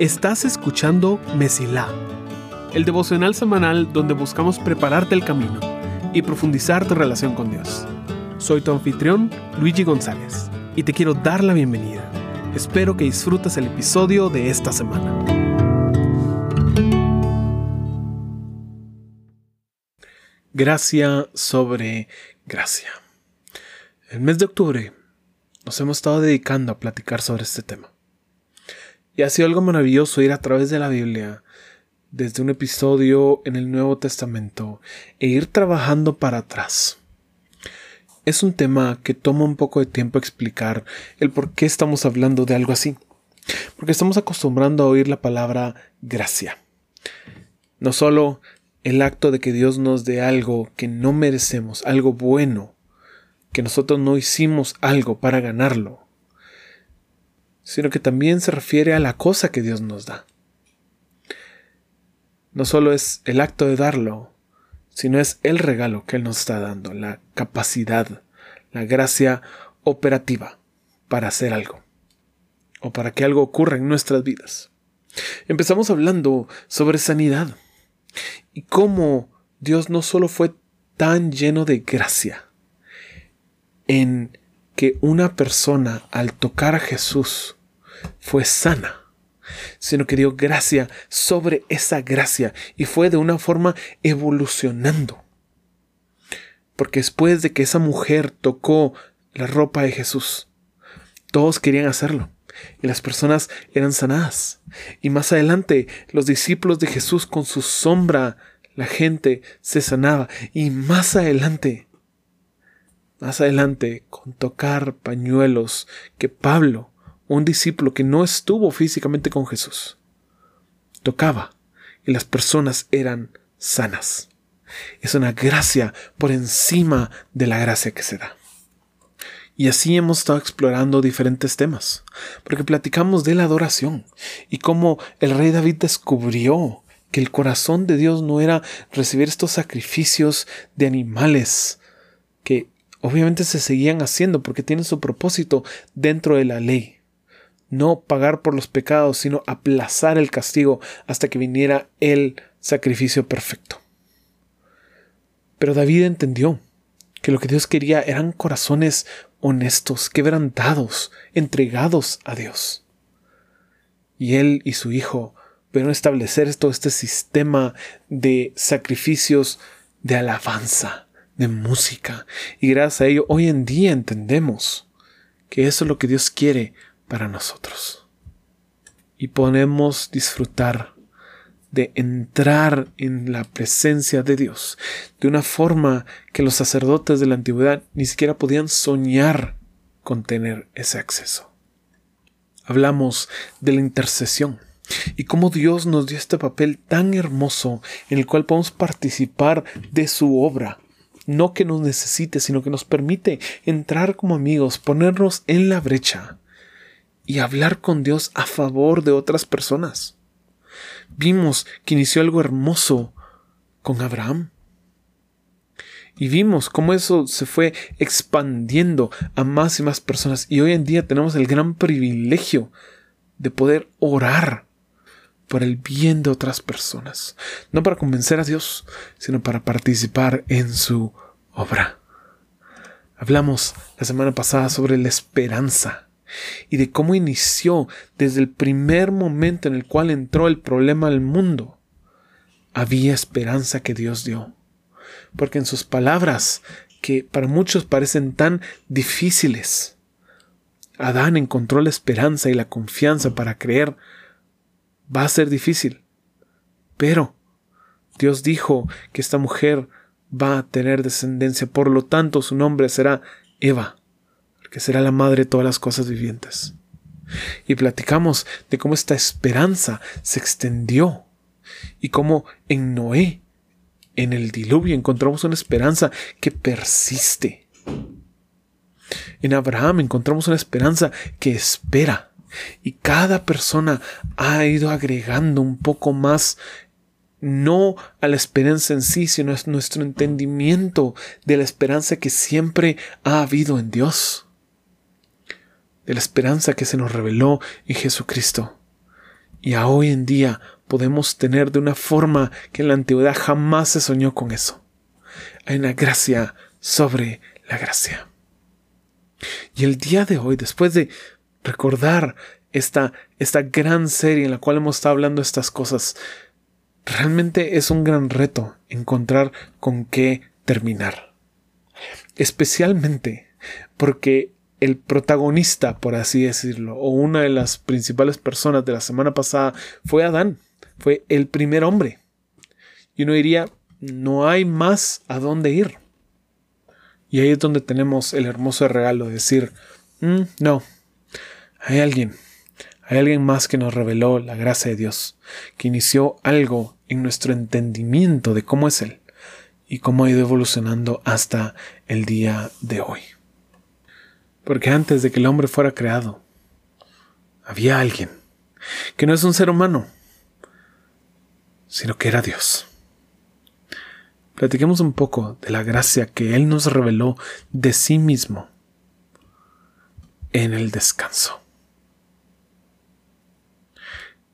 Estás escuchando Mesilá, el devocional semanal donde buscamos prepararte el camino y profundizar tu relación con Dios. Soy tu anfitrión, Luigi González, y te quiero dar la bienvenida. Espero que disfrutes el episodio de esta semana. Gracia sobre gracia. El mes de octubre nos hemos estado dedicando a platicar sobre este tema. Y ha sido algo maravilloso ir a través de la Biblia, desde un episodio en el Nuevo Testamento, e ir trabajando para atrás. Es un tema que toma un poco de tiempo explicar el por qué estamos hablando de algo así. Porque estamos acostumbrando a oír la palabra gracia. No solo el acto de que Dios nos dé algo que no merecemos, algo bueno, que nosotros no hicimos algo para ganarlo, sino que también se refiere a la cosa que Dios nos da. No solo es el acto de darlo, sino es el regalo que Él nos está dando, la capacidad, la gracia operativa para hacer algo, o para que algo ocurra en nuestras vidas. Empezamos hablando sobre sanidad y cómo Dios no solo fue tan lleno de gracia en que una persona al tocar a Jesús fue sana, sino que dio gracia sobre esa gracia y fue de una forma evolucionando. Porque después de que esa mujer tocó la ropa de Jesús, todos querían hacerlo y las personas eran sanadas. Y más adelante, los discípulos de Jesús con su sombra, la gente se sanaba. Y más adelante, más adelante, con tocar pañuelos, que Pablo, un discípulo que no estuvo físicamente con Jesús, tocaba y las personas eran sanas. Es una gracia por encima de la gracia que se da. Y así hemos estado explorando diferentes temas, porque platicamos de la adoración y cómo el rey David descubrió que el corazón de Dios no era recibir estos sacrificios de animales que obviamente se seguían haciendo porque tienen su propósito dentro de la ley. No pagar por los pecados, sino aplazar el castigo hasta que viniera el sacrificio perfecto. Pero David entendió que lo que Dios quería eran corazones honestos, quebrantados, entregados a Dios. Y él y su hijo pudieron establecer todo este sistema de sacrificios de alabanza, de música. Y gracias a ello hoy en día entendemos que eso es lo que Dios quiere para nosotros. Y podemos disfrutar de entrar en la presencia de Dios de una forma que los sacerdotes de la antigüedad ni siquiera podían soñar con tener ese acceso. Hablamos de la intercesión y cómo Dios nos dio este papel tan hermoso en el cual podemos participar de su obra. No que nos necesite, sino que nos permite entrar como amigos, ponernos en la brecha y hablar con Dios a favor de otras personas vimos que inició algo hermoso con Abraham. Y vimos cómo eso se fue expandiendo a más y más personas. Y hoy en día tenemos el gran privilegio de poder orar por el bien de otras personas. No para convencer a Dios, sino para participar en su obra. Hablamos la semana pasada sobre la esperanza y de cómo inició desde el primer momento en el cual entró el problema al mundo. Había esperanza que Dios dio. Porque en sus palabras, que para muchos parecen tan difíciles, Adán encontró la esperanza y la confianza para creer. Va a ser difícil. Pero Dios dijo que esta mujer va a tener descendencia, por lo tanto su nombre será Eva que será la madre de todas las cosas vivientes. Y platicamos de cómo esta esperanza se extendió y cómo en Noé, en el diluvio, encontramos una esperanza que persiste. En Abraham encontramos una esperanza que espera. Y cada persona ha ido agregando un poco más no a la esperanza en sí, sino a nuestro entendimiento de la esperanza que siempre ha habido en Dios de la esperanza que se nos reveló en Jesucristo. Y a hoy en día podemos tener de una forma que en la antigüedad jamás se soñó con eso. Hay una gracia sobre la gracia. Y el día de hoy, después de recordar esta, esta gran serie en la cual hemos estado hablando estas cosas, realmente es un gran reto encontrar con qué terminar. Especialmente porque el protagonista, por así decirlo, o una de las principales personas de la semana pasada fue Adán, fue el primer hombre. Y uno diría, no hay más a dónde ir. Y ahí es donde tenemos el hermoso regalo de decir, mm, no, hay alguien, hay alguien más que nos reveló la gracia de Dios, que inició algo en nuestro entendimiento de cómo es Él y cómo ha ido evolucionando hasta el día de hoy. Porque antes de que el hombre fuera creado, había alguien que no es un ser humano, sino que era Dios. Platiquemos un poco de la gracia que Él nos reveló de sí mismo en el descanso.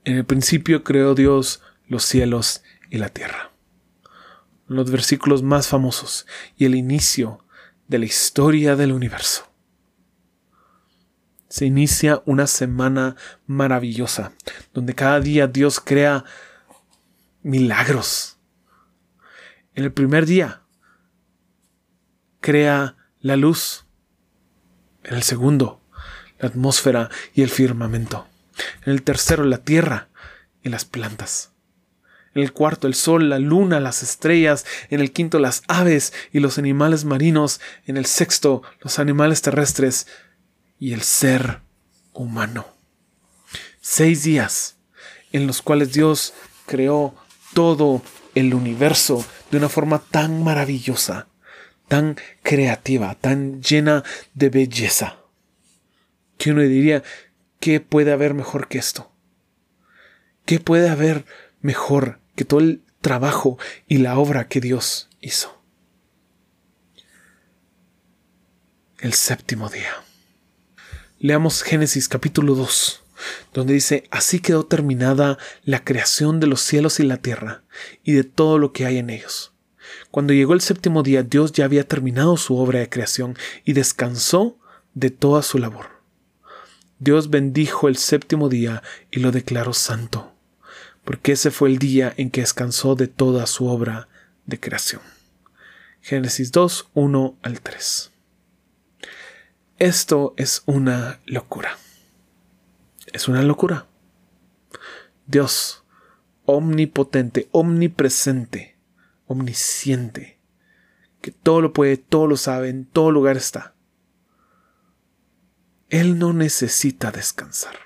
En el principio creó Dios los cielos y la tierra. Los versículos más famosos y el inicio de la historia del universo se inicia una semana maravillosa, donde cada día Dios crea milagros. En el primer día, crea la luz. En el segundo, la atmósfera y el firmamento. En el tercero, la tierra y las plantas. En el cuarto, el sol, la luna, las estrellas. En el quinto, las aves y los animales marinos. En el sexto, los animales terrestres y el ser humano. Seis días en los cuales Dios creó todo el universo de una forma tan maravillosa, tan creativa, tan llena de belleza, que uno diría, ¿qué puede haber mejor que esto? ¿Qué puede haber mejor que todo el trabajo y la obra que Dios hizo? El séptimo día. Leamos Génesis capítulo 2, donde dice, así quedó terminada la creación de los cielos y la tierra, y de todo lo que hay en ellos. Cuando llegó el séptimo día, Dios ya había terminado su obra de creación y descansó de toda su labor. Dios bendijo el séptimo día y lo declaró santo, porque ese fue el día en que descansó de toda su obra de creación. Génesis 2, 1 al 3. Esto es una locura. Es una locura. Dios, omnipotente, omnipresente, omnisciente, que todo lo puede, todo lo sabe, en todo lugar está. Él no necesita descansar.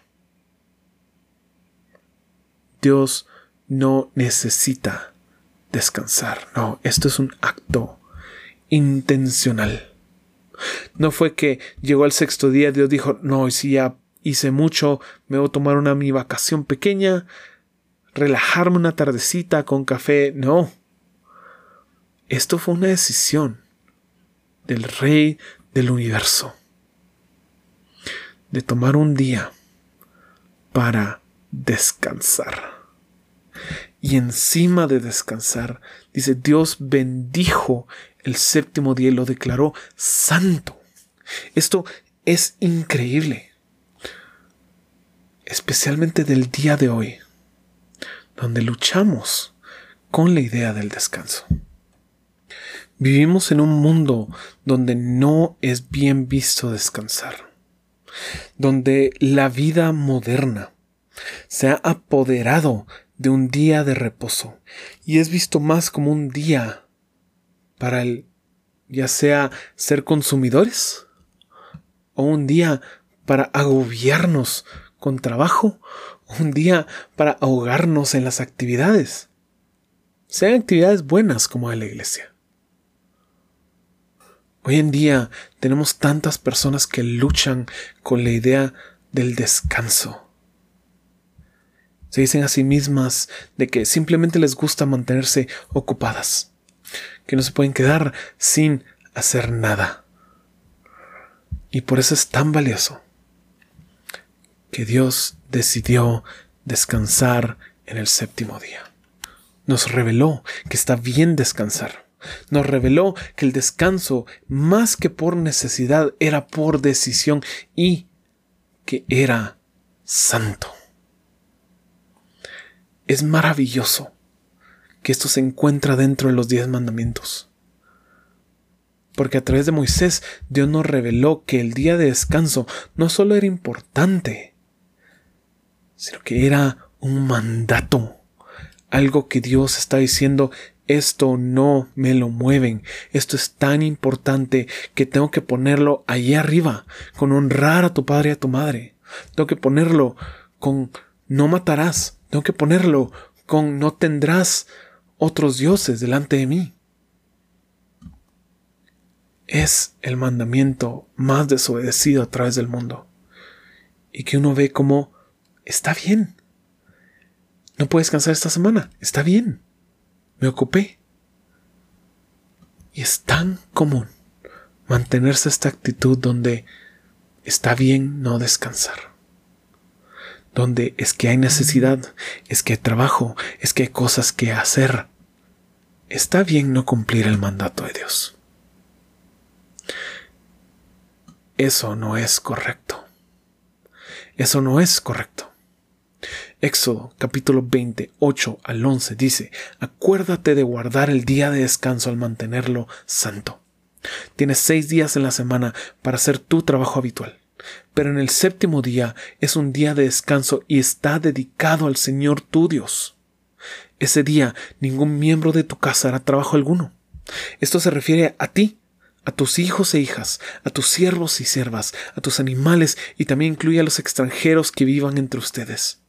Dios no necesita descansar. No, esto es un acto intencional. No fue que llegó al sexto día, Dios dijo, no, hoy sí ya hice mucho, me voy a tomar una mi vacación pequeña, relajarme una tardecita con café. No. Esto fue una decisión del rey del universo. De tomar un día para descansar. Y encima de descansar, dice, Dios bendijo el séptimo día y lo declaró santo. Esto es increíble. Especialmente del día de hoy, donde luchamos con la idea del descanso. Vivimos en un mundo donde no es bien visto descansar, donde la vida moderna se ha apoderado de un día de reposo y es visto más como un día para el ya sea ser consumidores o un día para agobiarnos con trabajo o un día para ahogarnos en las actividades. Sean actividades buenas como en la iglesia. Hoy en día tenemos tantas personas que luchan con la idea del descanso. Se dicen a sí mismas de que simplemente les gusta mantenerse ocupadas, que no se pueden quedar sin hacer nada. Y por eso es tan valioso que Dios decidió descansar en el séptimo día. Nos reveló que está bien descansar. Nos reveló que el descanso, más que por necesidad, era por decisión y que era santo. Es maravilloso que esto se encuentra dentro de los diez mandamientos. Porque a través de Moisés Dios nos reveló que el día de descanso no solo era importante, sino que era un mandato. Algo que Dios está diciendo, esto no me lo mueven, esto es tan importante que tengo que ponerlo allí arriba, con honrar a tu padre y a tu madre. Tengo que ponerlo con no matarás, tengo que ponerlo con no tendrás otros dioses delante de mí. Es el mandamiento más desobedecido a través del mundo. Y que uno ve como está bien. No puedes cansar esta semana, está bien. Me ocupé. Y es tan común mantenerse esta actitud donde está bien no descansar. Donde es que hay necesidad, es que hay trabajo, es que hay cosas que hacer. Está bien no cumplir el mandato de Dios. Eso no es correcto. Eso no es correcto. Éxodo capítulo 20, 8 al 11 dice, acuérdate de guardar el día de descanso al mantenerlo santo. Tienes seis días en la semana para hacer tu trabajo habitual, pero en el séptimo día es un día de descanso y está dedicado al Señor tu Dios. Ese día ningún miembro de tu casa hará trabajo alguno. Esto se refiere a ti, a tus hijos e hijas, a tus siervos y siervas, a tus animales y también incluye a los extranjeros que vivan entre ustedes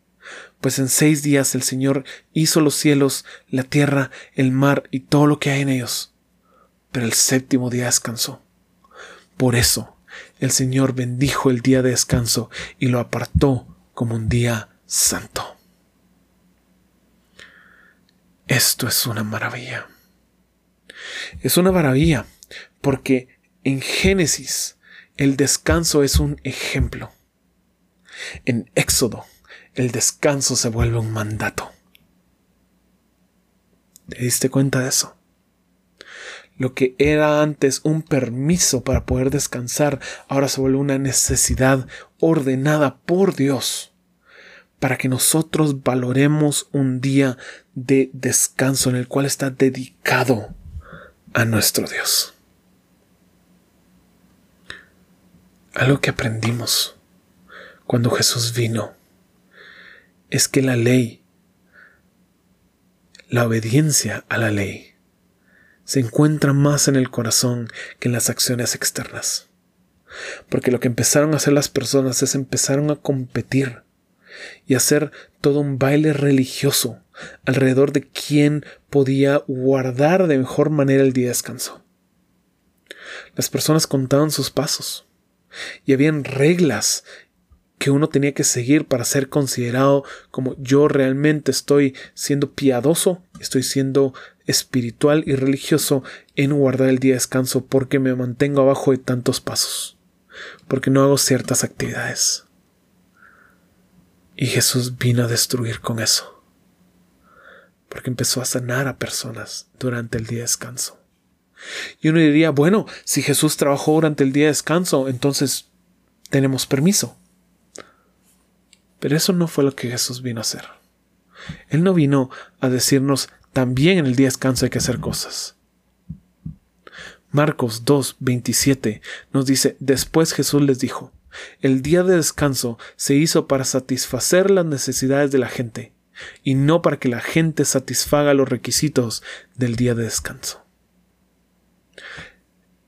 pues en seis días el Señor hizo los cielos, la tierra, el mar y todo lo que hay en ellos. Pero el séptimo día descansó. Por eso el Señor bendijo el día de descanso y lo apartó como un día santo. Esto es una maravilla. Es una maravilla porque en Génesis el descanso es un ejemplo. En Éxodo el descanso se vuelve un mandato. ¿Te diste cuenta de eso? Lo que era antes un permiso para poder descansar, ahora se vuelve una necesidad ordenada por Dios para que nosotros valoremos un día de descanso en el cual está dedicado a nuestro Dios. Algo que aprendimos cuando Jesús vino es que la ley, la obediencia a la ley, se encuentra más en el corazón que en las acciones externas. Porque lo que empezaron a hacer las personas es empezaron a competir y hacer todo un baile religioso alrededor de quién podía guardar de mejor manera el día de descanso. Las personas contaban sus pasos y habían reglas que uno tenía que seguir para ser considerado como yo realmente estoy siendo piadoso, estoy siendo espiritual y religioso en guardar el día de descanso porque me mantengo abajo de tantos pasos, porque no hago ciertas actividades. Y Jesús vino a destruir con eso, porque empezó a sanar a personas durante el día de descanso. Y uno diría, bueno, si Jesús trabajó durante el día de descanso, entonces tenemos permiso. Pero eso no fue lo que Jesús vino a hacer. Él no vino a decirnos también en el día de descanso hay que hacer cosas. Marcos 2, 27 nos dice, después Jesús les dijo, el día de descanso se hizo para satisfacer las necesidades de la gente, y no para que la gente satisfaga los requisitos del día de descanso.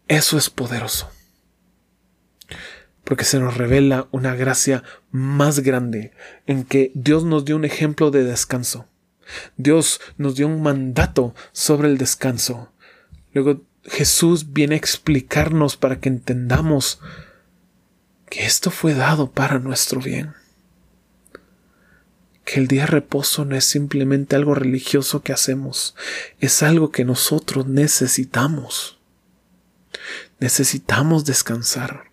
Eso es poderoso porque se nos revela una gracia más grande en que Dios nos dio un ejemplo de descanso. Dios nos dio un mandato sobre el descanso. Luego Jesús viene a explicarnos para que entendamos que esto fue dado para nuestro bien. Que el día de reposo no es simplemente algo religioso que hacemos, es algo que nosotros necesitamos. Necesitamos descansar.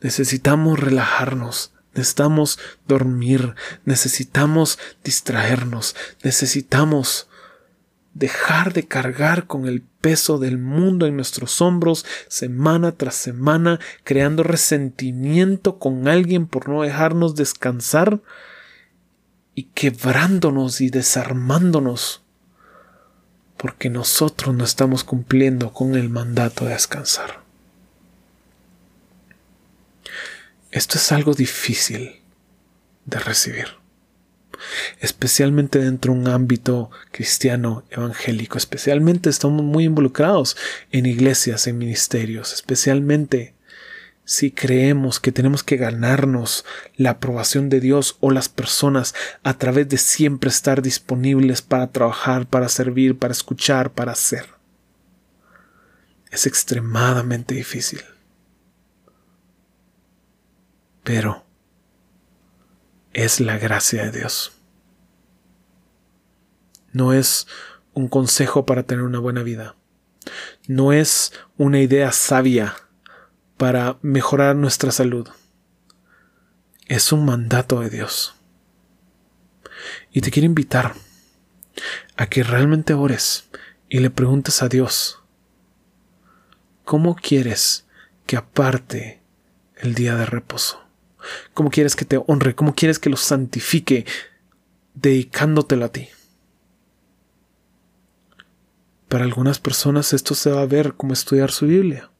Necesitamos relajarnos, necesitamos dormir, necesitamos distraernos, necesitamos dejar de cargar con el peso del mundo en nuestros hombros semana tras semana, creando resentimiento con alguien por no dejarnos descansar y quebrándonos y desarmándonos porque nosotros no estamos cumpliendo con el mandato de descansar. Esto es algo difícil de recibir, especialmente dentro de un ámbito cristiano evangélico, especialmente estamos muy involucrados en iglesias, en ministerios, especialmente si creemos que tenemos que ganarnos la aprobación de Dios o las personas a través de siempre estar disponibles para trabajar, para servir, para escuchar, para hacer. Es extremadamente difícil. Pero es la gracia de Dios. No es un consejo para tener una buena vida. No es una idea sabia para mejorar nuestra salud. Es un mandato de Dios. Y te quiero invitar a que realmente ores y le preguntes a Dios, ¿cómo quieres que aparte el día de reposo? ¿Cómo quieres que te honre? ¿Cómo quieres que lo santifique dedicándotelo a ti? Para algunas personas esto se va a ver como estudiar su Biblia.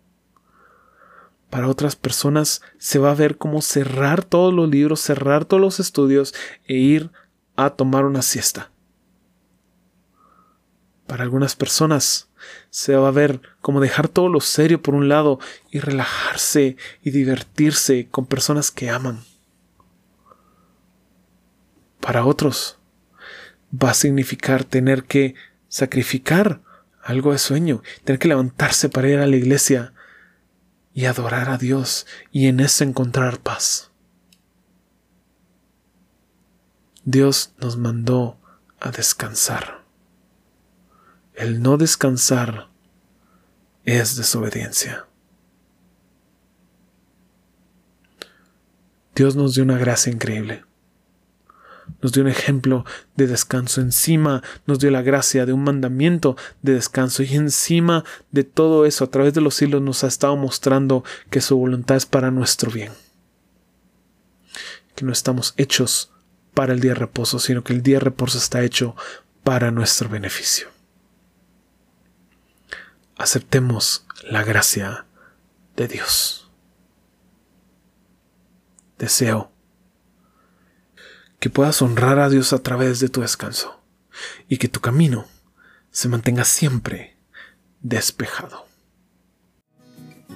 Para otras personas se va a ver como cerrar todos los libros, cerrar todos los estudios e ir a tomar una siesta. Para algunas personas se va a ver como dejar todo lo serio por un lado y relajarse y divertirse con personas que aman. Para otros va a significar tener que sacrificar algo de sueño, tener que levantarse para ir a la iglesia y adorar a Dios y en eso encontrar paz. Dios nos mandó a descansar. El no descansar es desobediencia. Dios nos dio una gracia increíble nos dio un ejemplo de descanso, encima nos dio la gracia de un mandamiento de descanso y encima de todo eso a través de los siglos nos ha estado mostrando que su voluntad es para nuestro bien, que no estamos hechos para el día de reposo, sino que el día de reposo está hecho para nuestro beneficio. Aceptemos la gracia de Dios. Deseo que puedas honrar a Dios a través de tu descanso y que tu camino se mantenga siempre despejado.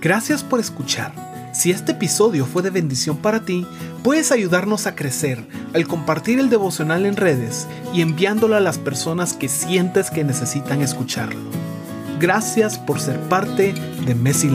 Gracias por escuchar. Si este episodio fue de bendición para ti, puedes ayudarnos a crecer al compartir el devocional en redes y enviándolo a las personas que sientes que necesitan escucharlo. Gracias por ser parte de Messi